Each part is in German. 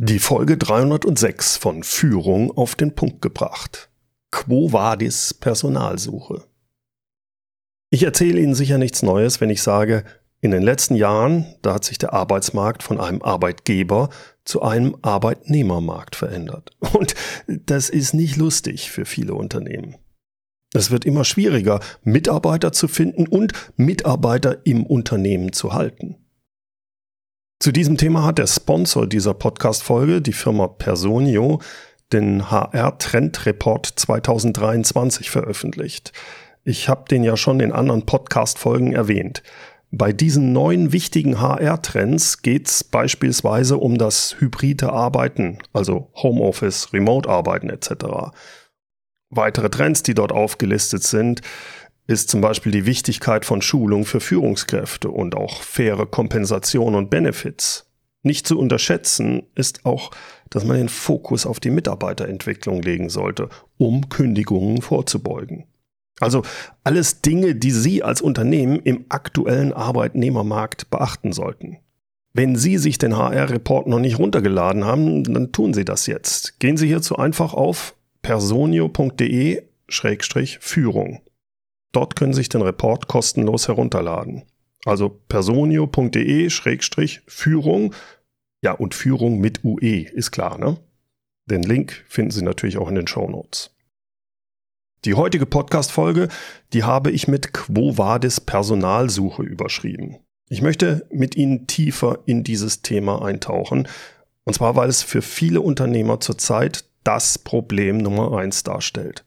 Die Folge 306 von Führung auf den Punkt gebracht. Quo vadis Personalsuche. Ich erzähle Ihnen sicher nichts Neues, wenn ich sage, in den letzten Jahren, da hat sich der Arbeitsmarkt von einem Arbeitgeber zu einem Arbeitnehmermarkt verändert. Und das ist nicht lustig für viele Unternehmen. Es wird immer schwieriger, Mitarbeiter zu finden und Mitarbeiter im Unternehmen zu halten. Zu diesem Thema hat der Sponsor dieser Podcast-Folge, die Firma Personio, den HR Trend Report 2023 veröffentlicht. Ich habe den ja schon in anderen Podcast-Folgen erwähnt. Bei diesen neuen wichtigen HR-Trends geht es beispielsweise um das hybride Arbeiten, also Homeoffice, Remote-Arbeiten etc. Weitere Trends, die dort aufgelistet sind, ist zum Beispiel die Wichtigkeit von Schulung für Führungskräfte und auch faire Kompensation und Benefits. Nicht zu unterschätzen ist auch, dass man den Fokus auf die Mitarbeiterentwicklung legen sollte, um Kündigungen vorzubeugen. Also alles Dinge, die Sie als Unternehmen im aktuellen Arbeitnehmermarkt beachten sollten. Wenn Sie sich den HR-Report noch nicht runtergeladen haben, dann tun Sie das jetzt. Gehen Sie hierzu einfach auf personio.de-führung. Dort können Sie sich den Report kostenlos herunterladen. Also personio.de-führung. Ja, und Führung mit UE ist klar, ne? Den Link finden Sie natürlich auch in den Show Notes. Die heutige Podcast-Folge, die habe ich mit Quo Vadis Personalsuche überschrieben. Ich möchte mit Ihnen tiefer in dieses Thema eintauchen. Und zwar, weil es für viele Unternehmer zurzeit das Problem Nummer eins darstellt.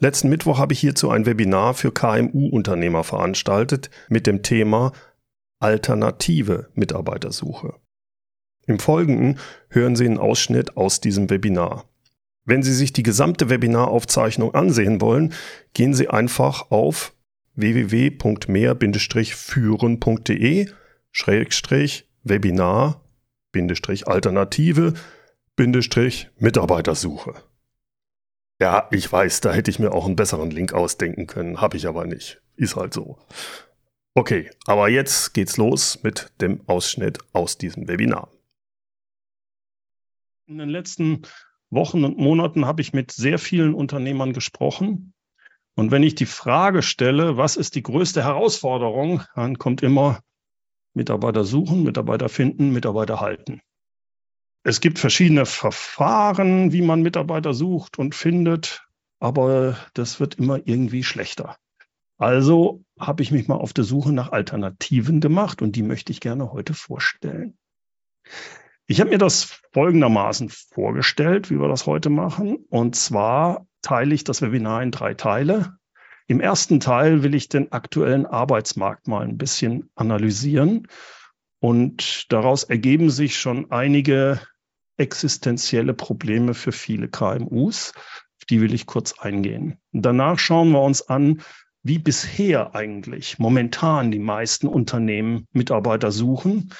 Letzten Mittwoch habe ich hierzu ein Webinar für KMU-Unternehmer veranstaltet mit dem Thema Alternative Mitarbeitersuche. Im Folgenden hören Sie einen Ausschnitt aus diesem Webinar. Wenn Sie sich die gesamte Webinaraufzeichnung ansehen wollen, gehen Sie einfach auf www.mehr-führen.de Webinar Alternative Mitarbeitersuche. Ja, ich weiß, da hätte ich mir auch einen besseren Link ausdenken können, habe ich aber nicht. Ist halt so. Okay, aber jetzt geht's los mit dem Ausschnitt aus diesem Webinar. In den letzten Wochen und Monaten habe ich mit sehr vielen Unternehmern gesprochen. Und wenn ich die Frage stelle, was ist die größte Herausforderung, dann kommt immer Mitarbeiter suchen, Mitarbeiter finden, Mitarbeiter halten. Es gibt verschiedene Verfahren, wie man Mitarbeiter sucht und findet, aber das wird immer irgendwie schlechter. Also habe ich mich mal auf der Suche nach Alternativen gemacht und die möchte ich gerne heute vorstellen. Ich habe mir das folgendermaßen vorgestellt, wie wir das heute machen. Und zwar teile ich das Webinar in drei Teile. Im ersten Teil will ich den aktuellen Arbeitsmarkt mal ein bisschen analysieren. Und daraus ergeben sich schon einige existenzielle Probleme für viele KMUs. Auf die will ich kurz eingehen. Danach schauen wir uns an, wie bisher eigentlich momentan die meisten Unternehmen Mitarbeiter suchen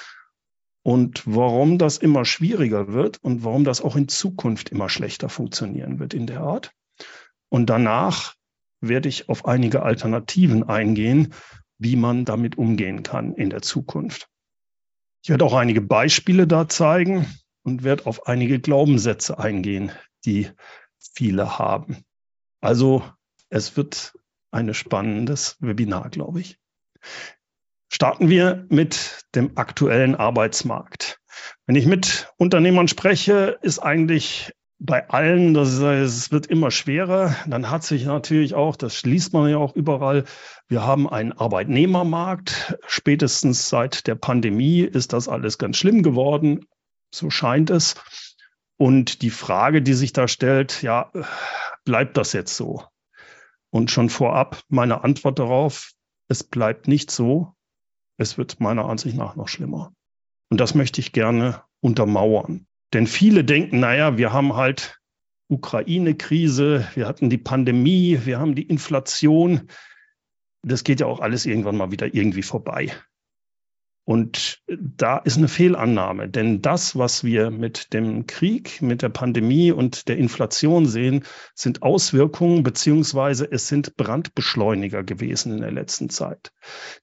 und warum das immer schwieriger wird und warum das auch in Zukunft immer schlechter funktionieren wird in der Art. Und danach werde ich auf einige Alternativen eingehen, wie man damit umgehen kann in der Zukunft. Ich werde auch einige Beispiele da zeigen, und werde auf einige Glaubenssätze eingehen, die viele haben. Also es wird ein spannendes Webinar, glaube ich. Starten wir mit dem aktuellen Arbeitsmarkt. Wenn ich mit Unternehmern spreche, ist eigentlich bei allen, das es wird immer schwerer. Dann hat sich natürlich auch, das schließt man ja auch überall, wir haben einen Arbeitnehmermarkt. Spätestens seit der Pandemie ist das alles ganz schlimm geworden. So scheint es. Und die Frage, die sich da stellt, ja, bleibt das jetzt so? Und schon vorab meine Antwort darauf, es bleibt nicht so. Es wird meiner Ansicht nach noch schlimmer. Und das möchte ich gerne untermauern. Denn viele denken, naja, wir haben halt Ukraine-Krise, wir hatten die Pandemie, wir haben die Inflation. Das geht ja auch alles irgendwann mal wieder irgendwie vorbei. Und da ist eine Fehlannahme, denn das, was wir mit dem Krieg, mit der Pandemie und der Inflation sehen, sind Auswirkungen beziehungsweise es sind Brandbeschleuniger gewesen in der letzten Zeit.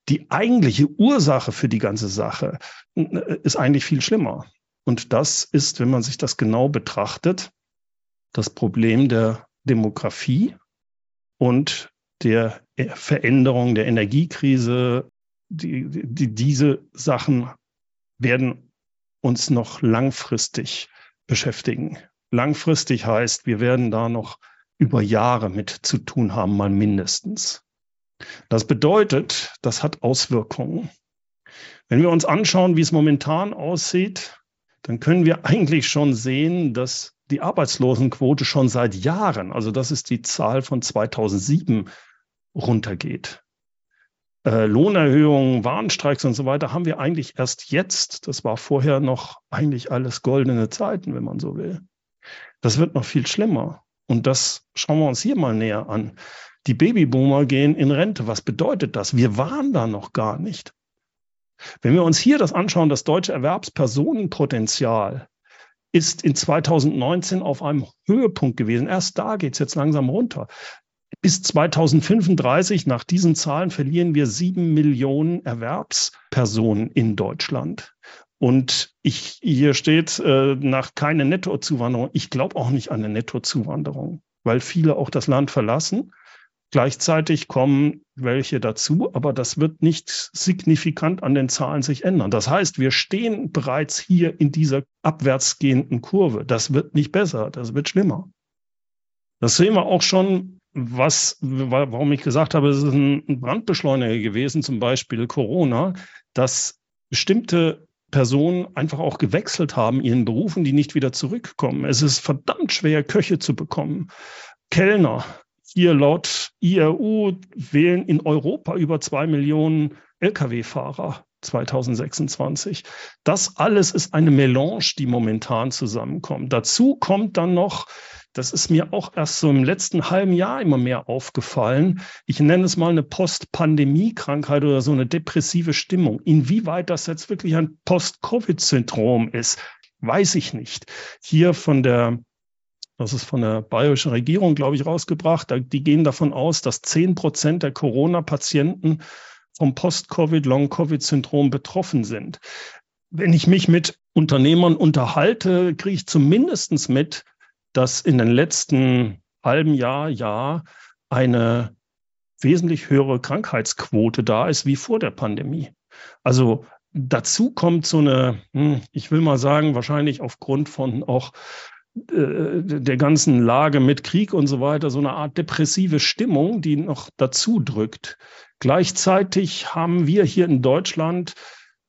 Die eigentliche Ursache für die ganze Sache ist eigentlich viel schlimmer. Und das ist, wenn man sich das genau betrachtet, das Problem der Demografie und der Veränderung der Energiekrise. Die, die, diese Sachen werden uns noch langfristig beschäftigen. Langfristig heißt, wir werden da noch über Jahre mit zu tun haben, mal mindestens. Das bedeutet, das hat Auswirkungen. Wenn wir uns anschauen, wie es momentan aussieht, dann können wir eigentlich schon sehen, dass die Arbeitslosenquote schon seit Jahren, also das ist die Zahl von 2007, runtergeht. Äh, Lohnerhöhungen, Warnstreiks und so weiter haben wir eigentlich erst jetzt. Das war vorher noch eigentlich alles goldene Zeiten, wenn man so will. Das wird noch viel schlimmer. Und das schauen wir uns hier mal näher an. Die Babyboomer gehen in Rente. Was bedeutet das? Wir waren da noch gar nicht. Wenn wir uns hier das anschauen, das deutsche Erwerbspersonenpotenzial ist in 2019 auf einem Höhepunkt gewesen. Erst da geht es jetzt langsam runter. Bis 2035, nach diesen Zahlen, verlieren wir sieben Millionen Erwerbspersonen in Deutschland. Und ich, hier steht äh, nach keine Nettozuwanderung. Ich glaube auch nicht an eine Nettozuwanderung, weil viele auch das Land verlassen. Gleichzeitig kommen welche dazu, aber das wird nicht signifikant an den Zahlen sich ändern. Das heißt, wir stehen bereits hier in dieser abwärtsgehenden Kurve. Das wird nicht besser, das wird schlimmer. Das sehen wir auch schon, was, warum ich gesagt habe, es ist ein Brandbeschleuniger gewesen, zum Beispiel Corona, dass bestimmte Personen einfach auch gewechselt haben, ihren Berufen, die nicht wieder zurückkommen. Es ist verdammt schwer, Köche zu bekommen. Kellner, hier laut IRU wählen in Europa über zwei Millionen Lkw-Fahrer 2026. Das alles ist eine Melange, die momentan zusammenkommt. Dazu kommt dann noch, das ist mir auch erst so im letzten halben Jahr immer mehr aufgefallen. Ich nenne es mal eine Post-Pandemie-Krankheit oder so eine depressive Stimmung. Inwieweit das jetzt wirklich ein Post-Covid-Syndrom ist, weiß ich nicht. Hier von der das ist von der bayerischen Regierung, glaube ich, rausgebracht. Die gehen davon aus, dass zehn Prozent der Corona-Patienten vom Post-Covid, Long-Covid-Syndrom betroffen sind. Wenn ich mich mit Unternehmern unterhalte, kriege ich zumindest mit, dass in den letzten halben Jahr, Jahr eine wesentlich höhere Krankheitsquote da ist wie vor der Pandemie. Also dazu kommt so eine, hm, ich will mal sagen, wahrscheinlich aufgrund von auch der ganzen Lage mit Krieg und so weiter so eine Art depressive Stimmung, die noch dazu drückt. Gleichzeitig haben wir hier in Deutschland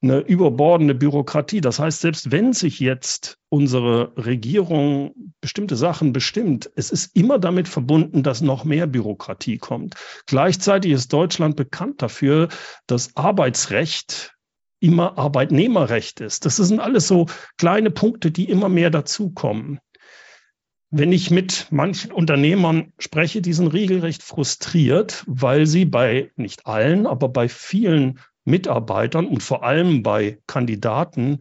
eine überbordende Bürokratie. Das heißt, selbst wenn sich jetzt unsere Regierung bestimmte Sachen bestimmt, es ist immer damit verbunden, dass noch mehr Bürokratie kommt. Gleichzeitig ist Deutschland bekannt dafür, dass Arbeitsrecht immer Arbeitnehmerrecht ist. Das sind alles so kleine Punkte, die immer mehr dazukommen. Wenn ich mit manchen Unternehmern spreche, die sind regelrecht frustriert, weil sie bei nicht allen, aber bei vielen Mitarbeitern und vor allem bei Kandidaten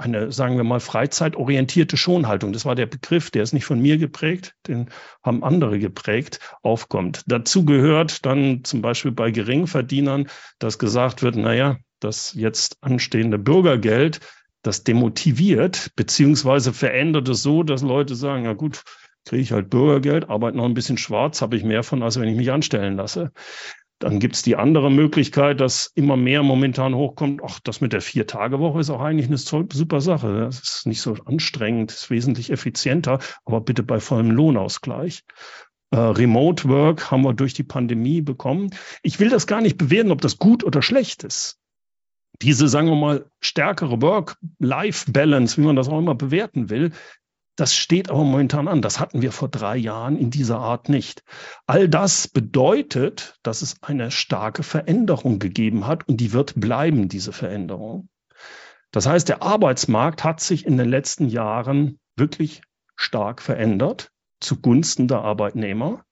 eine, sagen wir mal, freizeitorientierte Schonhaltung, das war der Begriff, der ist nicht von mir geprägt, den haben andere geprägt, aufkommt. Dazu gehört dann zum Beispiel bei Geringverdienern, dass gesagt wird, naja, das jetzt anstehende Bürgergeld das demotiviert, beziehungsweise verändert es so, dass Leute sagen, ja gut, kriege ich halt Bürgergeld, arbeite noch ein bisschen schwarz, habe ich mehr von, als wenn ich mich anstellen lasse. Dann gibt es die andere Möglichkeit, dass immer mehr momentan hochkommt, ach, das mit der Vier-Tage-Woche ist auch eigentlich eine super Sache. Das ist nicht so anstrengend, ist wesentlich effizienter, aber bitte bei vollem Lohnausgleich. Äh, Remote Work haben wir durch die Pandemie bekommen. Ich will das gar nicht bewerten, ob das gut oder schlecht ist diese, sagen wir mal, stärkere Work-Life-Balance, wie man das auch immer bewerten will, das steht aber momentan an. Das hatten wir vor drei Jahren in dieser Art nicht. All das bedeutet, dass es eine starke Veränderung gegeben hat und die wird bleiben, diese Veränderung. Das heißt, der Arbeitsmarkt hat sich in den letzten Jahren wirklich stark verändert zugunsten der Arbeitnehmer.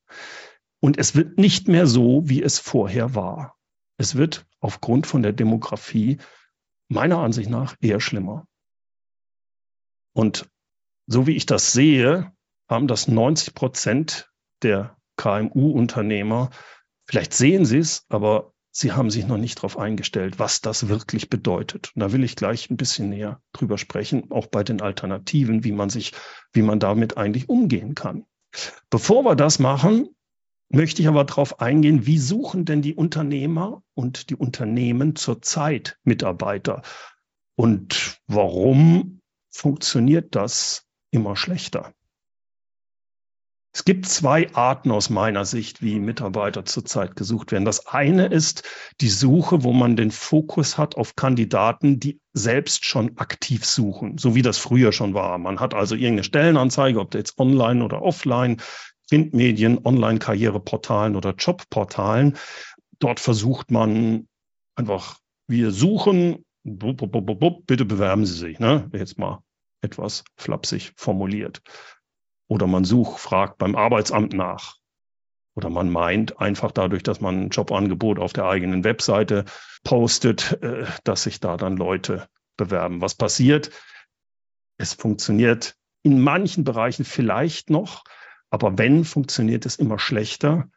Und es wird nicht mehr so, wie es vorher war. Es wird aufgrund von der Demografie meiner Ansicht nach eher schlimmer. Und so wie ich das sehe, haben das 90 Prozent der KMU-Unternehmer, vielleicht sehen sie es, aber sie haben sich noch nicht darauf eingestellt, was das wirklich bedeutet. Und da will ich gleich ein bisschen näher drüber sprechen, auch bei den Alternativen, wie man sich, wie man damit eigentlich umgehen kann. Bevor wir das machen, möchte ich aber darauf eingehen, wie suchen denn die Unternehmer und die Unternehmen zurzeit Mitarbeiter? Und warum funktioniert das immer schlechter? Es gibt zwei Arten aus meiner Sicht, wie Mitarbeiter zurzeit gesucht werden. Das eine ist die Suche, wo man den Fokus hat auf Kandidaten, die selbst schon aktiv suchen, so wie das früher schon war. Man hat also irgendeine Stellenanzeige, ob jetzt online oder offline, Printmedien, Online-Karriereportalen oder Jobportalen. Dort versucht man einfach, wir suchen, bitte bewerben Sie sich, ne? Jetzt mal etwas flapsig formuliert. Oder man sucht, fragt beim Arbeitsamt nach. Oder man meint einfach dadurch, dass man ein Jobangebot auf der eigenen Webseite postet, äh, dass sich da dann Leute bewerben. Was passiert? Es funktioniert in manchen Bereichen vielleicht noch, aber wenn, funktioniert es immer schlechter.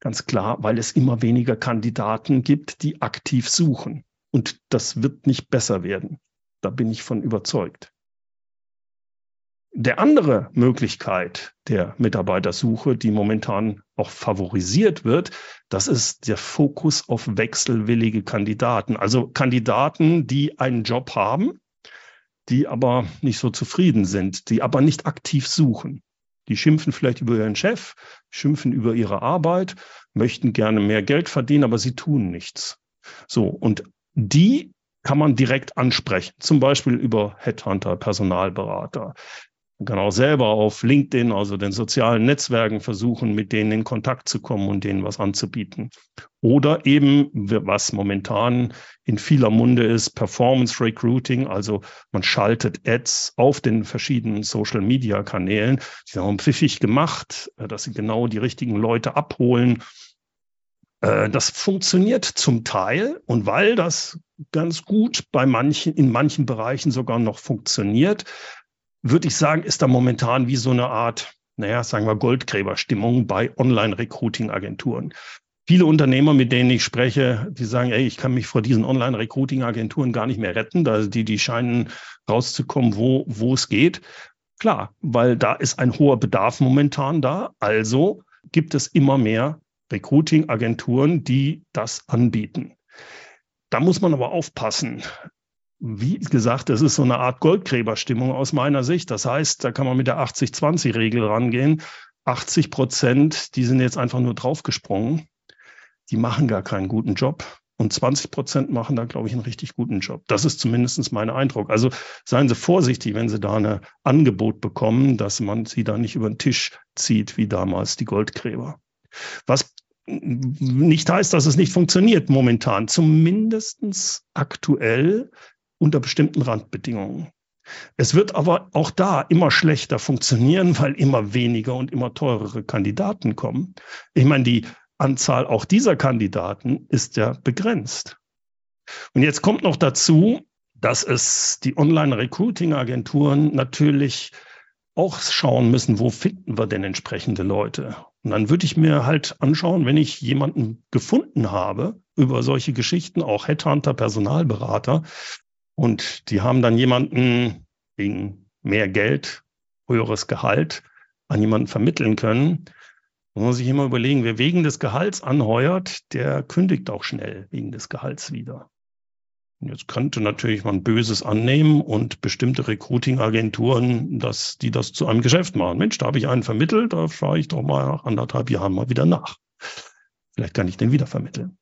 Ganz klar, weil es immer weniger Kandidaten gibt, die aktiv suchen. Und das wird nicht besser werden. Da bin ich von überzeugt. Der andere Möglichkeit der Mitarbeitersuche, die momentan auch favorisiert wird, das ist der Fokus auf wechselwillige Kandidaten. Also Kandidaten, die einen Job haben, die aber nicht so zufrieden sind, die aber nicht aktiv suchen. Die schimpfen vielleicht über ihren Chef, schimpfen über ihre Arbeit, möchten gerne mehr Geld verdienen, aber sie tun nichts. So, und die kann man direkt ansprechen, zum Beispiel über Headhunter, Personalberater. Kann auch selber auf LinkedIn, also den sozialen Netzwerken, versuchen, mit denen in Kontakt zu kommen und denen was anzubieten. Oder eben, was momentan in vieler Munde ist, Performance Recruiting. Also man schaltet Ads auf den verschiedenen Social Media Kanälen. Die auch pfiffig gemacht, äh, dass sie genau die richtigen Leute abholen. Äh, das funktioniert zum Teil und weil das ganz gut bei manchen, in manchen Bereichen sogar noch funktioniert, würde ich sagen, ist da momentan wie so eine Art, naja, sagen wir Goldgräberstimmung bei Online-Recruiting-Agenturen. Viele Unternehmer, mit denen ich spreche, die sagen, ey, ich kann mich vor diesen Online-Recruiting-Agenturen gar nicht mehr retten. Da die, die scheinen rauszukommen, wo, wo es geht. Klar, weil da ist ein hoher Bedarf momentan da. Also gibt es immer mehr Recruiting-Agenturen, die das anbieten. Da muss man aber aufpassen wie gesagt, das ist so eine Art Goldgräberstimmung aus meiner Sicht. Das heißt, da kann man mit der 80-20-Regel rangehen. 80 Prozent, die sind jetzt einfach nur draufgesprungen. Die machen gar keinen guten Job. Und 20 Prozent machen da, glaube ich, einen richtig guten Job. Das ist zumindest mein Eindruck. Also seien Sie vorsichtig, wenn Sie da ein Angebot bekommen, dass man sie da nicht über den Tisch zieht, wie damals die Goldgräber. Was nicht heißt, dass es nicht funktioniert momentan. Zumindest aktuell unter bestimmten Randbedingungen. Es wird aber auch da immer schlechter funktionieren, weil immer weniger und immer teurere Kandidaten kommen. Ich meine, die Anzahl auch dieser Kandidaten ist ja begrenzt. Und jetzt kommt noch dazu, dass es die Online-Recruiting-Agenturen natürlich auch schauen müssen, wo finden wir denn entsprechende Leute. Und dann würde ich mir halt anschauen, wenn ich jemanden gefunden habe über solche Geschichten, auch Headhunter, Personalberater, und die haben dann jemanden wegen mehr Geld, höheres Gehalt an jemanden vermitteln können. Man muss sich immer überlegen, wer wegen des Gehalts anheuert, der kündigt auch schnell wegen des Gehalts wieder. Jetzt könnte natürlich man Böses annehmen und bestimmte Recruiting-Agenturen, dass die das zu einem Geschäft machen. Mensch, da habe ich einen vermittelt, da schaue ich doch mal nach anderthalb Jahren mal wieder nach. Vielleicht kann ich den wieder vermitteln.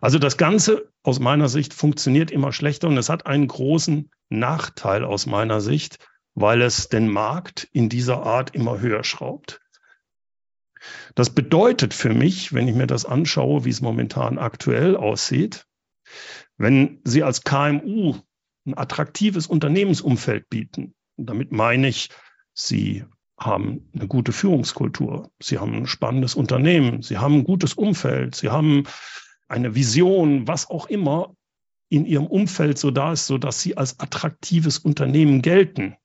Also das Ganze aus meiner Sicht funktioniert immer schlechter und es hat einen großen Nachteil aus meiner Sicht, weil es den Markt in dieser Art immer höher schraubt. Das bedeutet für mich, wenn ich mir das anschaue, wie es momentan aktuell aussieht, wenn Sie als KMU ein attraktives Unternehmensumfeld bieten, damit meine ich, Sie haben eine gute Führungskultur, Sie haben ein spannendes Unternehmen, Sie haben ein gutes Umfeld, Sie haben eine Vision, was auch immer in ihrem Umfeld so da ist, so dass sie als attraktives Unternehmen gelten,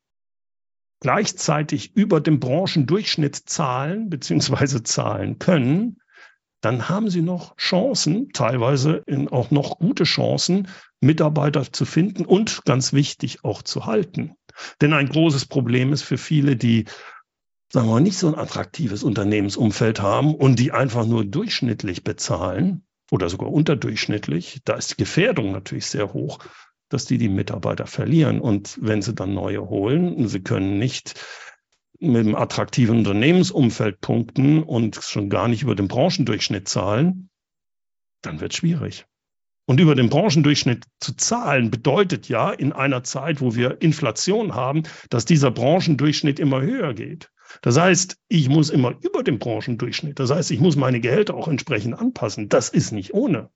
gleichzeitig über dem Branchendurchschnitt zahlen bzw. zahlen können, dann haben Sie noch Chancen, teilweise auch noch gute Chancen, Mitarbeiter zu finden und ganz wichtig auch zu halten. Denn ein großes Problem ist für viele, die sagen wir mal, nicht so ein attraktives Unternehmensumfeld haben und die einfach nur durchschnittlich bezahlen oder sogar unterdurchschnittlich, da ist die Gefährdung natürlich sehr hoch, dass die die Mitarbeiter verlieren. Und wenn sie dann neue holen, sie können nicht mit einem attraktiven Unternehmensumfeld punkten und schon gar nicht über den Branchendurchschnitt zahlen, dann wird es schwierig. Und über den Branchendurchschnitt zu zahlen bedeutet ja in einer Zeit, wo wir Inflation haben, dass dieser Branchendurchschnitt immer höher geht. Das heißt, ich muss immer über dem Branchendurchschnitt. Das heißt, ich muss meine Gehälter auch entsprechend anpassen. Das ist nicht ohne.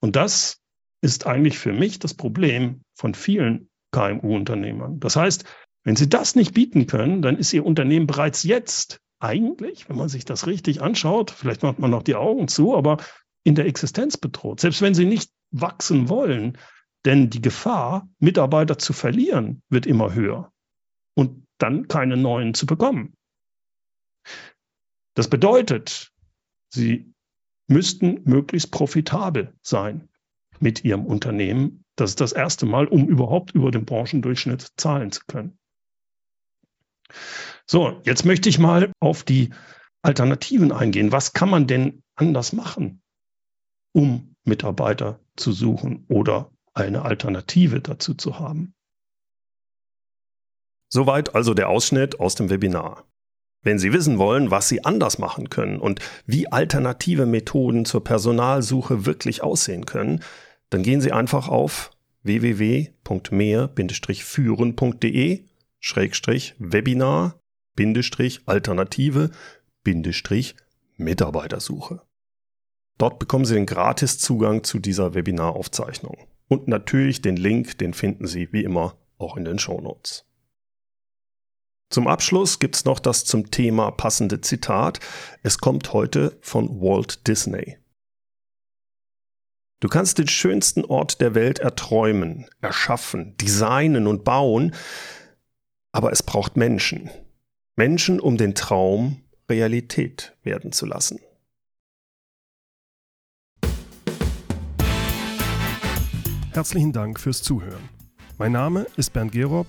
Und das ist eigentlich für mich das Problem von vielen KMU-Unternehmern. Das heißt, wenn sie das nicht bieten können, dann ist ihr Unternehmen bereits jetzt eigentlich, wenn man sich das richtig anschaut, vielleicht macht man noch die Augen zu, aber in der Existenz bedroht. Selbst wenn sie nicht wachsen wollen, denn die Gefahr, Mitarbeiter zu verlieren, wird immer höher. Und dann keine neuen zu bekommen. Das bedeutet, sie müssten möglichst profitabel sein mit ihrem Unternehmen. Das ist das erste Mal, um überhaupt über den Branchendurchschnitt zahlen zu können. So, jetzt möchte ich mal auf die Alternativen eingehen. Was kann man denn anders machen, um Mitarbeiter zu suchen oder eine Alternative dazu zu haben? Soweit also der Ausschnitt aus dem Webinar. Wenn Sie wissen wollen, was Sie anders machen können und wie alternative Methoden zur Personalsuche wirklich aussehen können, dann gehen Sie einfach auf www.mehr-führen.de Webinar Alternative Mitarbeitersuche. Dort bekommen Sie den Gratiszugang zu dieser Webinaraufzeichnung. Und natürlich den Link, den finden Sie wie immer auch in den Shownotes. Zum Abschluss gibt es noch das zum Thema passende Zitat. Es kommt heute von Walt Disney. Du kannst den schönsten Ort der Welt erträumen, erschaffen, designen und bauen, aber es braucht Menschen. Menschen, um den Traum Realität werden zu lassen. Herzlichen Dank fürs Zuhören. Mein Name ist Bernd Gerob